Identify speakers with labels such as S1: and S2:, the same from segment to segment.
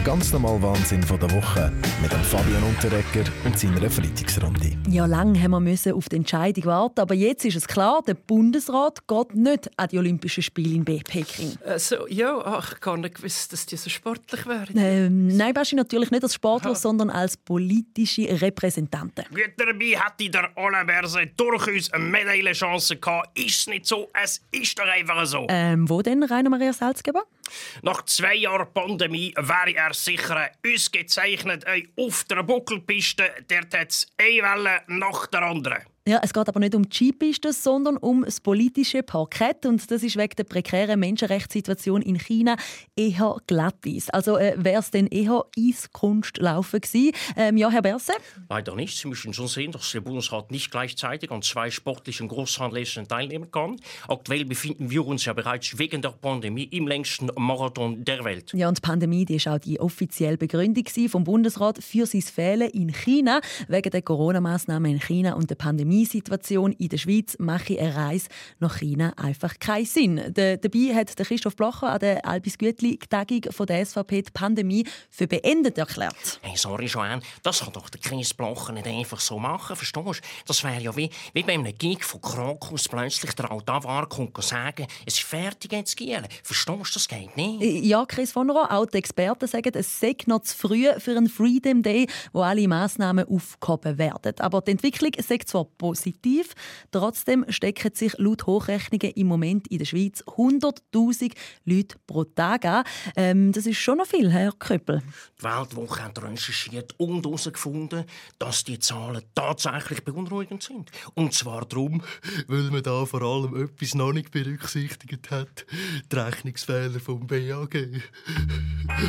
S1: Der ganz normale Wahnsinn von der Woche mit dem Fabian Unterrecker und seiner Freitagsrunde.
S2: Ja, lange haben wir müssen auf die Entscheidung warten, aber jetzt ist es klar, der Bundesrat geht nicht an die Olympischen Spiele in Peking.
S3: Also, ja, ach, ich gar nicht gewusst, dass die so sportlich wären.
S2: Ähm, nein, Baschi, natürlich nicht als Sportler, Aha. sondern als politische Repräsentanten.
S4: Gut, dabei hätte der Berset durchaus eine Medaillenchance gehabt. Ist es nicht so? Es ist doch einfach so.
S2: Ähm, wo denn, Rainer Maria Salzgeber?
S4: Nach zwei Jahren Pandemie wäre er sicher ausgezeichnet auf der Buckelpiste. Dort hat es eine Welle nach der anderen.
S2: Ja, es geht aber nicht um die sondern um das politische Parkett. Und das ist wegen der prekären Menschenrechtssituation in China eher glattis. Also äh, wäre es denn eher Eiskunstlaufen gewesen? Ähm, ja, Herr Berse?
S4: Leider nicht. Sie müssen schon sehen, dass der Bundesrat nicht gleichzeitig an zwei sportlichen Großanlässen teilnehmen kann. Aktuell befinden wir uns ja bereits wegen der Pandemie im längsten Marathon der Welt.
S2: Ja, und die Pandemie die ist auch die offizielle Begründung vom Bundesrat für sein Fehlen in China wegen der Corona-Maßnahmen in China und der Pandemie Pandemiesituation in der Schweiz mache eine Reise nach China einfach keinen Sinn. De, dabei hat der Christoph Blocher an der Albis Gütli-Tagung der SVP die Pandemie für beendet erklärt.
S4: Hey, sorry, Joanne, das kann doch der Chris Blocher nicht einfach so machen, verstehst du? Das wäre ja wie, wie bei einem Gig von Krokus plötzlich der Altavar kommt und sagen, es ist fertig jetzt gehen. Verstehst du, das geht nicht.
S2: Ja, Chris von Rohr, auch die Experten sagen, es sei noch zu früh für einen Freedom Day, wo alle Massnahmen aufgehoben werden. Aber die Entwicklung sei zwar positiv. Trotzdem stecken sich laut Hochrechnungen im Moment in der Schweiz 100.000 Leute pro Tag an. Ähm, das ist schon noch viel, Herr Köppel.
S4: Die Weltwoche hat recherchiert und herausgefunden, dass die Zahlen tatsächlich beunruhigend sind. Und zwar darum, weil man da vor allem etwas noch nicht berücksichtigt hat. Die Rechnungsfehler vom BAG.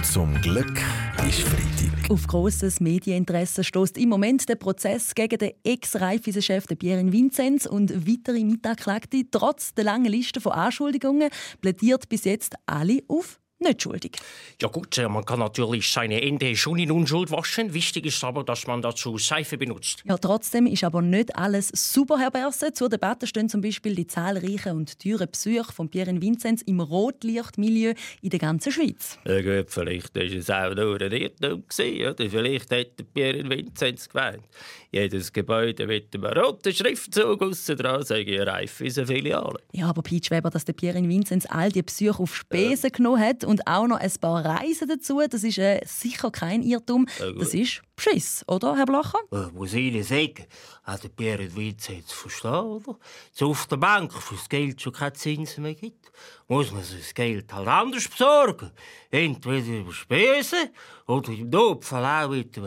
S1: Zum Glück ist Freitag.
S2: Auf grosses Medieninteresse stößt im Moment der Prozess gegen den Ex-Reifeisen-Chef Chef Pierre Vinzenz und weitere Mitanklagte. Trotz der langen Liste von Anschuldigungen plädiert bis jetzt alle auf nicht schuldig.
S4: Ja gut, äh, man kann natürlich seine Ende schon in Unschuld waschen. Wichtig ist aber, dass man dazu Seife benutzt.
S2: Ja, trotzdem ist aber nicht alles super, Herr Berse. Zur Debatte stehen zum Beispiel die zahlreichen und teuren Besuche von Pierre Vinzenz im Rotlichtmilieu in der ganzen Schweiz.
S4: Ja gut, vielleicht war es auch nur ein Irrtum. Oder? Vielleicht hätte Pierre Vinzenz gemeint. Jedes Gebäude mit einem roten Schriftzug aussen dran sei reif in Filiale.
S2: Ja, aber Pete Weber, dass der Pierre Vinzenz all die Besuche auf Spesen ja. genommen hat und auch noch ein paar Reisen dazu, das ist äh, sicher kein Irrtum. Das ist Beschiss, oder, Herr Blacher?
S5: Äh, muss ich Ihnen sagen, hat der Pierre Vinzenz verstehen, oder? So auf der Bank fürs Geld schon keine Zinsen mehr gibt, muss man sich das Geld halt anders besorgen. Entweder über Spesen oder im Notfall auch mit,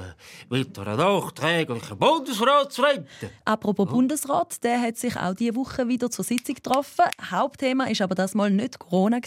S5: mit einer nachträglichen Bundesratsrente.
S2: Apropos Bundesrat, der hat sich auch diese Woche wieder zur Sitzung getroffen. Hauptthema ist aber das mal nicht Corona,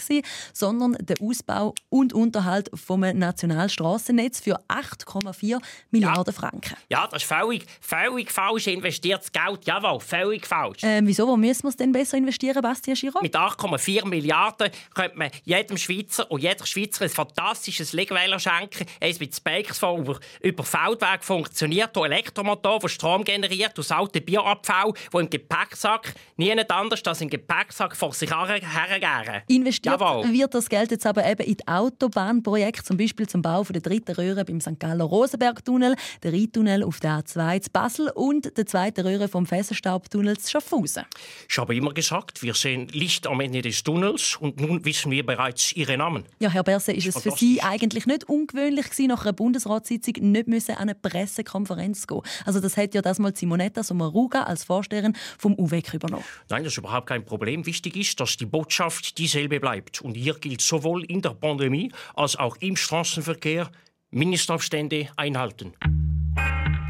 S2: sondern der Ausbau und Unterhalt vom Nationalstraßennetz für 8,4 Milliarden ja. Franken.
S4: Ja, das ist völlig, völlig falsch investiertes Geld. Jawohl, völlig falsch.
S2: Ähm, wieso? Wo müssen wir es denn besser investieren, Bastian Giraud?
S4: Mit 8,4 Milliarden könnte man jedem Schweizer und jeder Schweizer ein fantastisches Legweiler schenken. Eins mit Spikes, das über, über Feldweg funktioniert, ein Elektromotor, der Strom generiert, aus alten Bioabfall, der im Gepäcksack niemand anders als im Gepäcksack vor sich hergeben.
S2: Investiert Jawohl. wird das Geld jetzt aber eben in Autobahnprojekte, zum Beispiel zum Bau der dritten Röhre beim St. Galler Rosenberg-Tunnel, der Rheintunnel auf der A2 zu Basel und der zweiten Röhre vom Fessenstaubtunnel zu Schaffhausen.
S4: Ich habe immer gesagt, wir sehen Licht am Ende des Tunnels und nun wissen wir bereits Ihre Namen.
S2: Ja, Herr Berse, ist es für Sie eigentlich nicht ungewöhnlich gewesen, nach einer Bundesratssitzung nicht müssen an eine Pressekonferenz gehen Also das hat ja das mal Simonetta Sommaruga als Vorsteherin vom UWEC übernommen.
S4: Nein, das ist überhaupt kein Problem. Wichtig ist, dass die Botschaft dieselbe bleibt. Und hier gilt sowohl in der Pandemie als auch im Straßenverkehr Mindestabstände einhalten.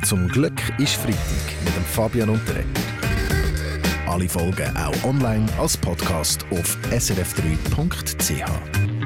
S1: Zum Glück ist Freitag mit dem Fabian Unterreger. Alle Folgen auch online als Podcast auf srf3.ch.